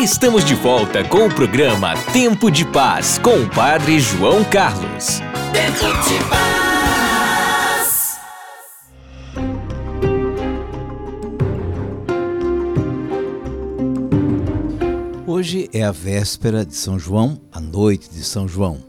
Estamos de volta com o programa Tempo de Paz com o Padre João Carlos. Tempo de Paz. Hoje é a véspera de São João, a noite de São João.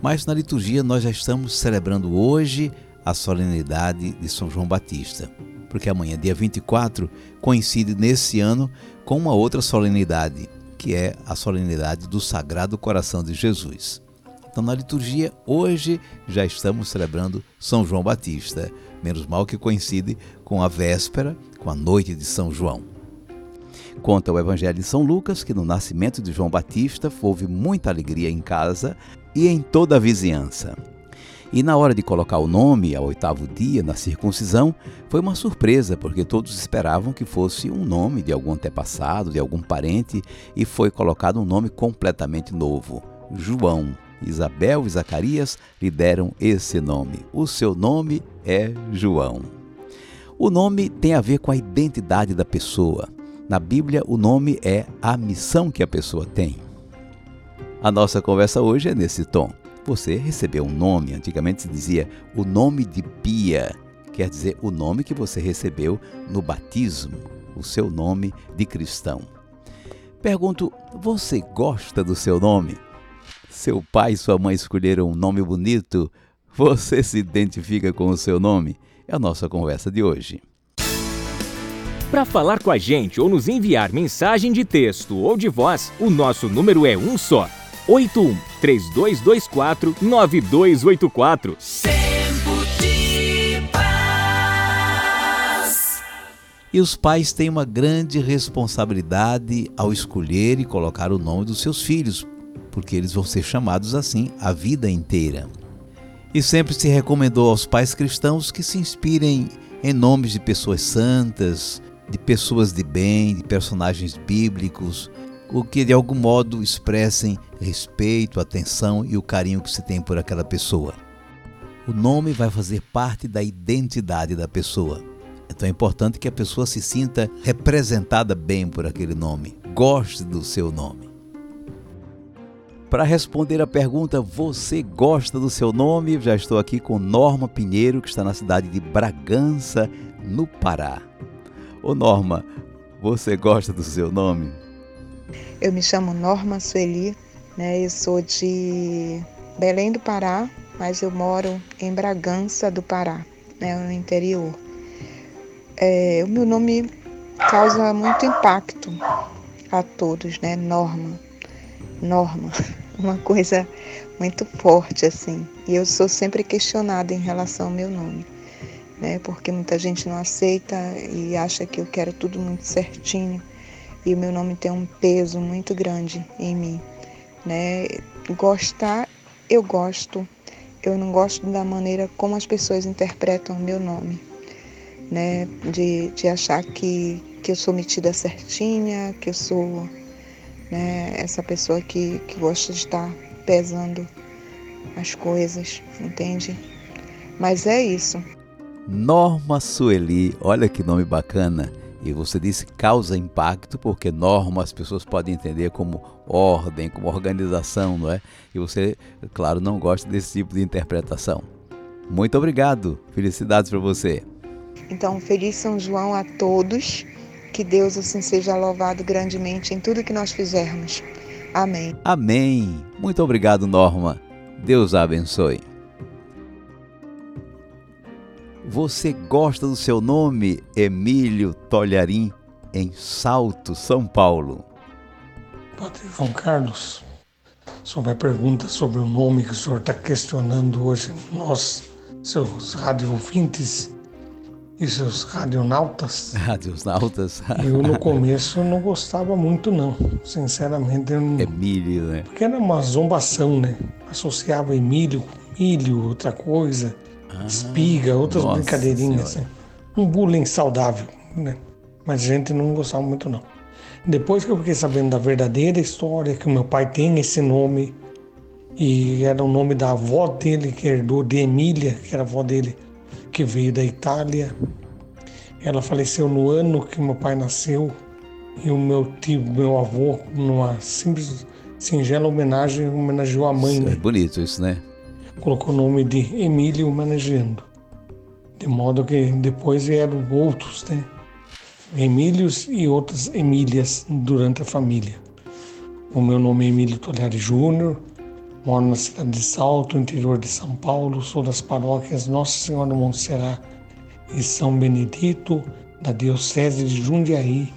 Mas na liturgia nós já estamos celebrando hoje a solenidade de São João Batista, porque amanhã, dia 24, coincide nesse ano com uma outra solenidade, que é a solenidade do Sagrado Coração de Jesus. Então, na liturgia, hoje já estamos celebrando São João Batista, menos mal que coincide com a véspera, com a noite de São João. Conta o Evangelho de São Lucas que no nascimento de João Batista houve muita alegria em casa e em toda a vizinhança. E na hora de colocar o nome, ao oitavo dia, na circuncisão, foi uma surpresa, porque todos esperavam que fosse um nome de algum antepassado, de algum parente, e foi colocado um nome completamente novo: João. Isabel e Zacarias lhe deram esse nome. O seu nome é João. O nome tem a ver com a identidade da pessoa. Na Bíblia, o nome é a missão que a pessoa tem. A nossa conversa hoje é nesse tom. Você recebeu um nome, antigamente se dizia o nome de Pia, quer dizer o nome que você recebeu no batismo, o seu nome de cristão. Pergunto, você gosta do seu nome? Seu pai e sua mãe escolheram um nome bonito? Você se identifica com o seu nome? É a nossa conversa de hoje. Para falar com a gente ou nos enviar mensagem de texto ou de voz, o nosso número é um só 81 3224 9284. Tempo de paz. E os pais têm uma grande responsabilidade ao escolher e colocar o nome dos seus filhos, porque eles vão ser chamados assim a vida inteira. E sempre se recomendou aos pais cristãos que se inspirem em nomes de pessoas santas, de pessoas de bem, de personagens bíblicos, o que de algum modo expressem respeito, atenção e o carinho que se tem por aquela pessoa. O nome vai fazer parte da identidade da pessoa. Então é importante que a pessoa se sinta representada bem por aquele nome, goste do seu nome. Para responder a pergunta, você gosta do seu nome? Já estou aqui com Norma Pinheiro, que está na cidade de Bragança, no Pará. Ô Norma, você gosta do seu nome? Eu me chamo Norma Sueli, né? Eu sou de Belém do Pará, mas eu moro em Bragança do Pará, né? No interior. É, o meu nome causa muito impacto a todos, né? Norma, Norma, uma coisa muito forte assim. E eu sou sempre questionada em relação ao meu nome, né? Porque muita gente não aceita e acha que eu quero tudo muito certinho e o meu nome tem um peso muito grande em mim, né? Gostar, eu gosto. Eu não gosto da maneira como as pessoas interpretam o meu nome, né? De, de achar que, que eu sou metida certinha, que eu sou né, essa pessoa que, que gosta de estar pesando as coisas, entende? Mas é isso. Norma Sueli, olha que nome bacana. E você disse causa impacto, porque norma as pessoas podem entender como ordem, como organização, não é? E você, claro, não gosta desse tipo de interpretação. Muito obrigado. Felicidades para você. Então, feliz São João a todos. Que Deus assim seja louvado grandemente em tudo que nós fizermos. Amém. Amém. Muito obrigado, Norma. Deus a abençoe. Você gosta do seu nome, Emílio Tolharim, em Salto, São Paulo? Padre João Carlos, sobre a pergunta sobre o nome que o senhor está questionando hoje, nós, seus rádio ouvintes e seus radionautas. Radionautas? eu no começo não gostava muito não, sinceramente. Eu não... Emílio, né? Porque era uma zombação, né? Associava Emílio com milho, outra coisa espiga, outras brincadeirinhas. Assim. Um bullying saudável, né? Mas a gente não gostava muito, não. Depois que eu fiquei sabendo da verdadeira história, que o meu pai tem esse nome, e era o nome da avó dele, que herdou de Emília, que era a avó dele, que veio da Itália. Ela faleceu no ano que meu pai nasceu, E o meu tio, meu avô, numa simples, singela homenagem, homenageou a mãe. Isso, é bonito isso, né? Colocou o nome de Emílio homenageando. De modo que depois vieram outros, né? Emílios e outras Emílias durante a família. O meu nome é Emílio Tolhari Júnior, moro na cidade de Salto, interior de São Paulo, sou das paróquias Nossa Senhora de Montserrat e São Benedito, da Diocese de Jundiaí.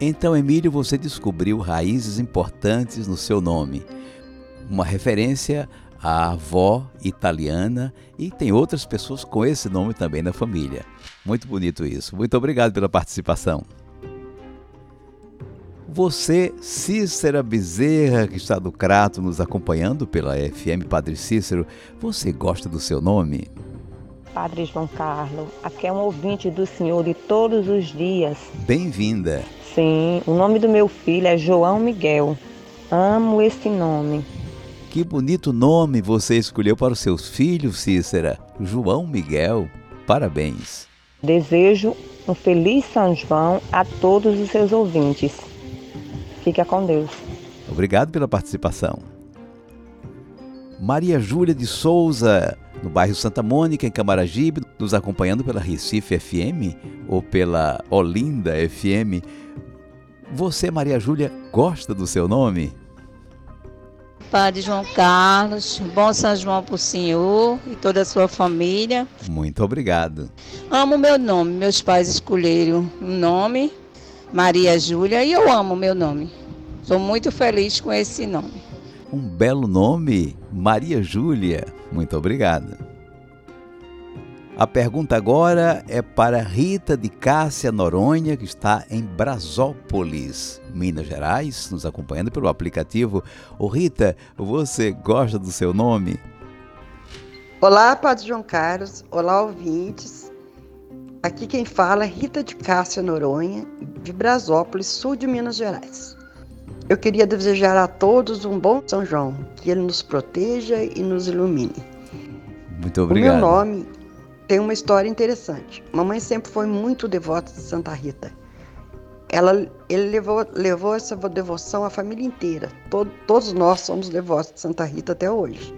Então, Emílio, você descobriu raízes importantes no seu nome. Uma referência à avó italiana e tem outras pessoas com esse nome também na família. Muito bonito isso. Muito obrigado pela participação. Você, Cícera Bezerra, que está do Crato nos acompanhando pela FM Padre Cícero, você gosta do seu nome? Padre João Carlos, aqui é um ouvinte do Senhor de todos os dias. Bem-vinda. Sim, o nome do meu filho é João Miguel. Amo esse nome. Que bonito nome você escolheu para os seus filhos, Cícera. João Miguel. Parabéns. Desejo um feliz São João a todos os seus ouvintes. Fica com Deus. Obrigado pela participação. Maria Júlia de Souza, no bairro Santa Mônica, em Camaragibe, nos acompanhando pela Recife FM ou pela Olinda FM. Você, Maria Júlia, gosta do seu nome? Padre João Carlos, bom São João para o senhor e toda a sua família. Muito obrigado. Amo meu nome, meus pais escolheram o nome, Maria Júlia, e eu amo meu nome. Sou muito feliz com esse nome. Um belo nome, Maria Júlia. Muito obrigado. A pergunta agora é para Rita de Cássia Noronha, que está em Brasópolis, Minas Gerais, nos acompanhando pelo aplicativo. Ô Rita, você gosta do seu nome? Olá, Padre João Carlos. Olá, ouvintes. Aqui quem fala é Rita de Cássia Noronha, de Brasópolis, sul de Minas Gerais. Eu queria desejar a todos um bom São João, que ele nos proteja e nos ilumine. Muito obrigado. O meu nome tem uma história interessante. Mamãe sempre foi muito devota de Santa Rita. Ela, ele levou, levou essa devoção à família inteira. Todo, todos nós somos devotos de Santa Rita até hoje.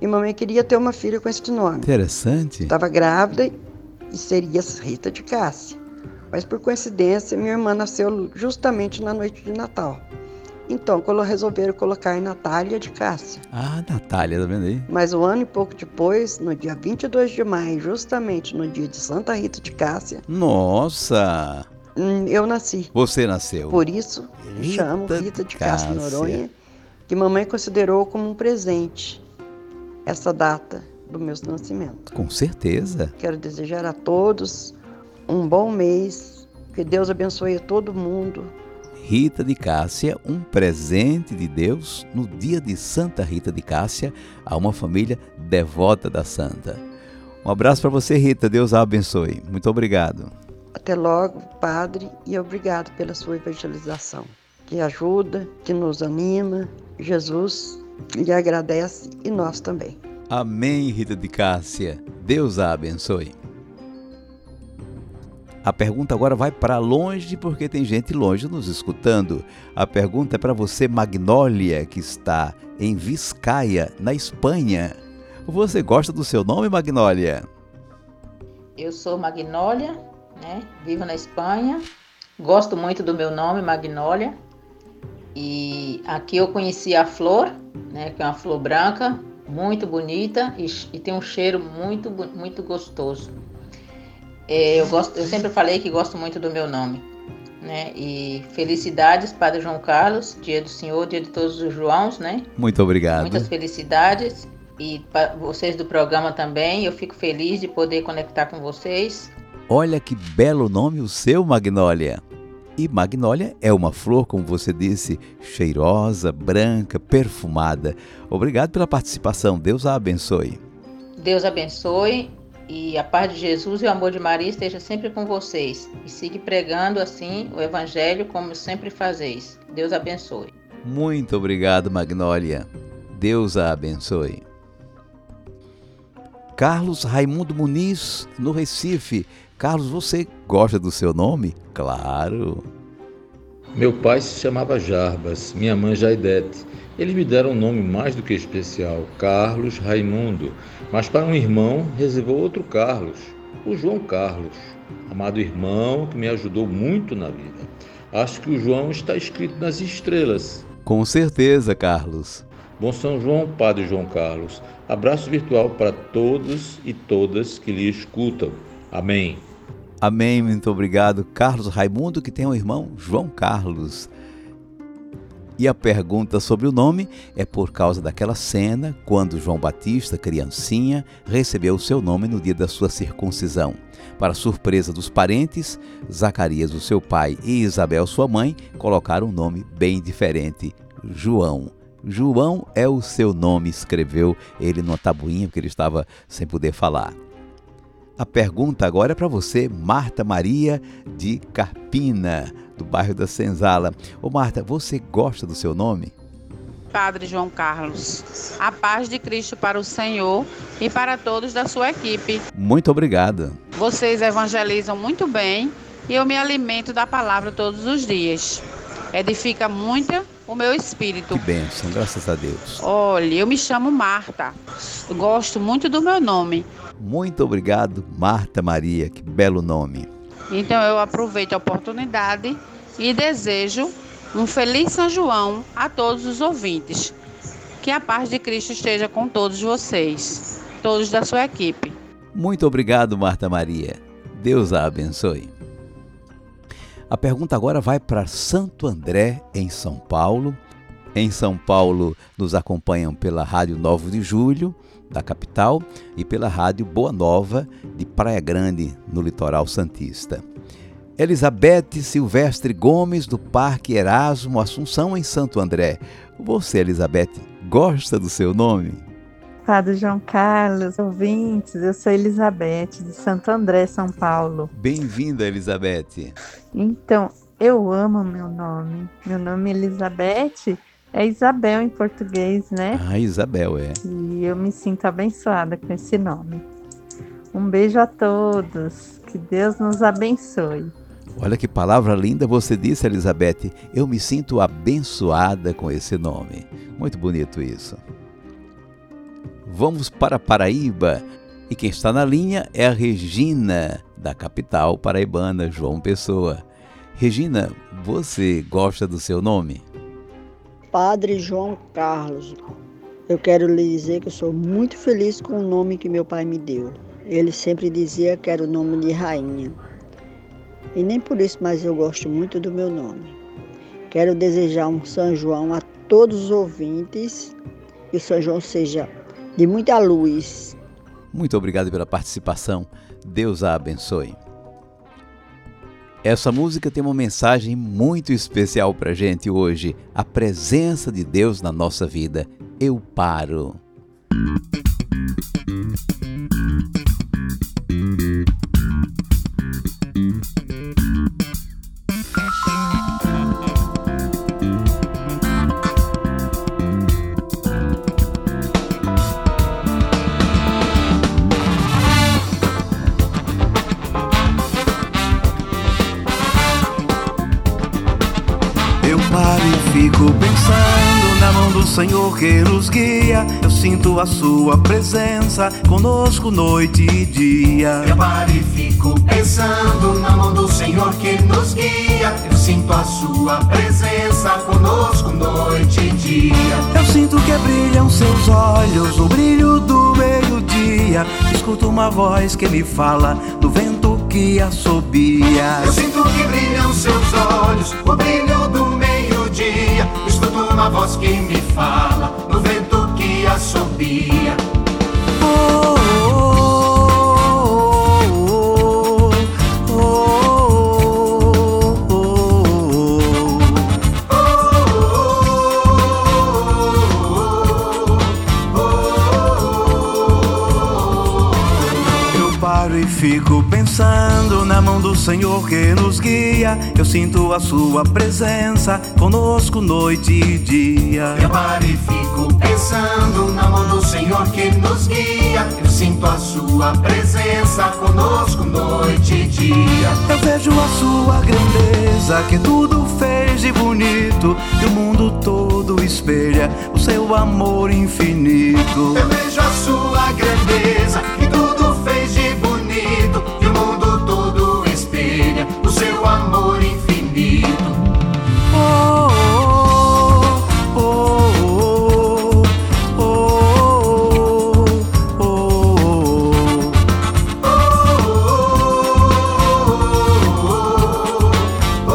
E mamãe queria ter uma filha com esse nome. Interessante. Estava grávida e seria Rita de Cássia. Mas por coincidência, minha irmã nasceu justamente na noite de Natal. Então, resolveram colocar Natália de Cássia. Ah, Natália, tá vendo aí? Mas um ano e pouco depois, no dia 22 de maio, justamente no dia de Santa Rita de Cássia. Nossa! Eu nasci. Você nasceu. Por isso, Rita chamo Rita de Cássia, Cássia Noronha, que mamãe considerou como um presente essa data do meu nascimento. Com certeza. Quero desejar a todos um bom mês, que Deus abençoe a todo mundo, Rita de Cássia, um presente de Deus no dia de Santa Rita de Cássia a uma família devota da Santa. Um abraço para você, Rita. Deus a abençoe. Muito obrigado. Até logo, Padre, e obrigado pela sua evangelização, que ajuda, que nos anima. Jesus lhe agradece e nós também. Amém, Rita de Cássia. Deus a abençoe. A pergunta agora vai para longe porque tem gente longe nos escutando. A pergunta é para você, Magnólia, que está em Vizcaya, na Espanha. Você gosta do seu nome, Magnólia? Eu sou Magnólia, né? Vivo na Espanha. Gosto muito do meu nome, Magnólia. E aqui eu conheci a flor, né? Que é uma flor branca, muito bonita e, e tem um cheiro muito, muito gostoso. É, eu, gosto, eu sempre falei que gosto muito do meu nome. Né? E felicidades, Padre João Carlos, dia do Senhor, dia de todos os Joãos, né? Muito obrigado. Muitas felicidades. E para vocês do programa também, eu fico feliz de poder conectar com vocês. Olha que belo nome o seu, Magnólia. E magnólia é uma flor, como você disse, cheirosa, branca, perfumada. Obrigado pela participação. Deus a abençoe. Deus abençoe e a paz de Jesus e o amor de Maria esteja sempre com vocês. E siga pregando assim o Evangelho como sempre fazeis. Deus abençoe. Muito obrigado, Magnólia. Deus a abençoe. Carlos Raimundo Muniz, no Recife. Carlos, você gosta do seu nome? Claro. Meu pai se chamava Jarbas, minha mãe Jaidete. Eles me deram um nome mais do que especial, Carlos Raimundo, mas para um irmão reservou outro Carlos, o João Carlos, amado irmão que me ajudou muito na vida. Acho que o João está escrito nas estrelas. Com certeza, Carlos. Bom São João, Padre João Carlos. Abraço virtual para todos e todas que lhe escutam. Amém. Amém, muito obrigado, Carlos Raimundo, que tem um irmão, João Carlos. E a pergunta sobre o nome é por causa daquela cena quando João Batista, criancinha, recebeu o seu nome no dia da sua circuncisão. Para surpresa dos parentes, Zacarias, o seu pai, e Isabel, sua mãe, colocaram um nome bem diferente, João. João é o seu nome, escreveu ele numa tabuinha, porque ele estava sem poder falar. A pergunta agora é para você, Marta Maria de Carpina, do bairro da Senzala. Ô Marta, você gosta do seu nome? Padre João Carlos. A paz de Cristo para o Senhor e para todos da sua equipe. Muito obrigada. Vocês evangelizam muito bem e eu me alimento da palavra todos os dias. Edifica muito o meu espírito. Que bênção, graças a Deus. Olha, eu me chamo Marta. Gosto muito do meu nome. Muito obrigado, Marta Maria, que belo nome. Então eu aproveito a oportunidade e desejo um feliz São João a todos os ouvintes. Que a paz de Cristo esteja com todos vocês, todos da sua equipe. Muito obrigado, Marta Maria. Deus a abençoe. A pergunta agora vai para Santo André, em São Paulo. Em São Paulo, nos acompanham pela Rádio 9 de Julho da capital, e pela rádio Boa Nova, de Praia Grande, no litoral Santista. Elizabeth Silvestre Gomes, do Parque Erasmo Assunção, em Santo André. Você, Elizabeth, gosta do seu nome? Padre João Carlos, ouvintes, eu sou Elizabeth, de Santo André, São Paulo. Bem-vinda, Elizabeth. Então, eu amo meu nome. Meu nome é Elizabeth é Isabel em português, né? Ah, Isabel, é. E eu me sinto abençoada com esse nome. Um beijo a todos. Que Deus nos abençoe. Olha que palavra linda você disse, Elizabeth. Eu me sinto abençoada com esse nome. Muito bonito isso. Vamos para Paraíba. E quem está na linha é a Regina, da capital paraibana, João Pessoa. Regina, você gosta do seu nome? Padre João Carlos. Eu quero lhe dizer que eu sou muito feliz com o nome que meu pai me deu. Ele sempre dizia que era o nome de rainha. E nem por isso, mas eu gosto muito do meu nome. Quero desejar um São João a todos os ouvintes. Que o São João seja de muita luz. Muito obrigado pela participação. Deus a abençoe. Essa música tem uma mensagem muito especial para gente hoje. A presença de Deus na nossa vida. Eu paro. Senhor que nos guia. Eu sinto a sua presença conosco noite e dia. Eu paro e fico pensando na mão do Senhor que nos guia. Eu sinto a sua presença conosco noite e dia. Eu sinto que brilham seus olhos, o brilho do meio-dia. Escuto uma voz que me fala do vento que assobia. Eu sinto que brilham seus olhos, o brilho do dia, escuto uma voz que me fala no vento que assobia. Fico pensando na mão do Senhor que nos guia. Eu sinto a sua presença conosco noite e dia. Eu paro e fico pensando na mão do Senhor que nos guia. Eu sinto a sua presença conosco noite e dia. Eu vejo a sua grandeza que tudo fez de bonito e o mundo todo espelha o seu amor infinito. Eu vejo a sua grandeza e tudo bonito e o mundo todo espelha o seu amor infinito. Oh, oh, oh, oh, oh, oh, oh.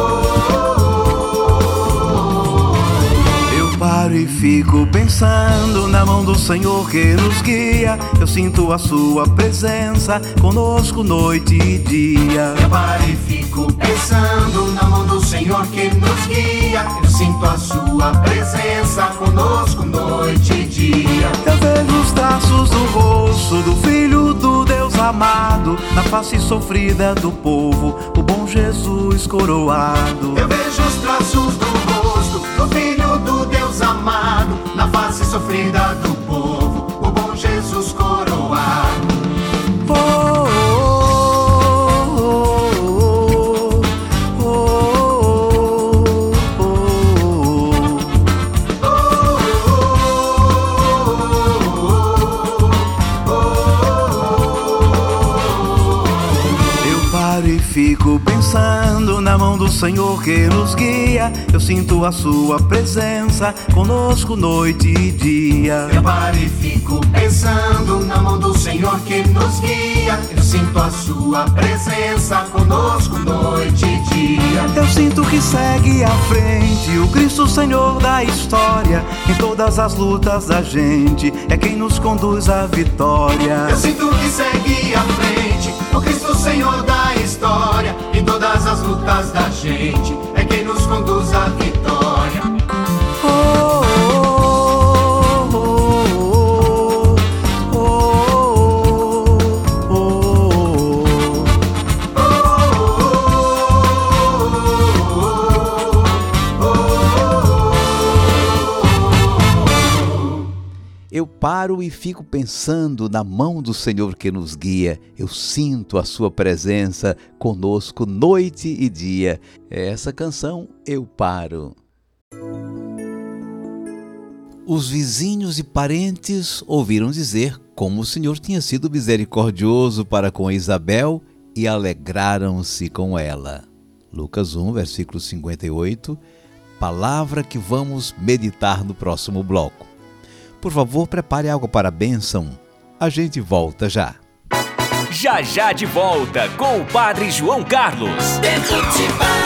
Eu paro e fico pensando na mão do Senhor que nos guia. Eu sinto a sua presença conosco noite e dia. Eu paro e fico pensando na mão do Senhor que nos guia. Eu sinto a sua presença conosco noite e dia. Eu vejo os traços do rosto do Filho do Deus amado, na face sofrida do povo, o bom Jesus coroado. Eu vejo os traços do rosto do Filho do Deus amado, na face sofrida do povo, mão do Senhor que nos guia. Eu sinto a sua presença conosco noite e dia. Eu paro e fico pensando na mão do Senhor que nos guia. Eu sinto a sua presença conosco noite e dia. Eu sinto que segue à frente o Cristo Senhor da história. Em todas as lutas da gente, é quem nos conduz à vitória. Eu sinto que segue à frente fico pensando na mão do Senhor que nos guia. Eu sinto a sua presença conosco noite e dia. Essa canção Eu Paro. Os vizinhos e parentes ouviram dizer como o Senhor tinha sido misericordioso para com Isabel e alegraram-se com ela. Lucas 1, versículo 58, palavra que vamos meditar no próximo bloco. Por favor, prepare algo para a bênção. A gente volta já. Já já de volta com o Padre João Carlos. Tempo de paz.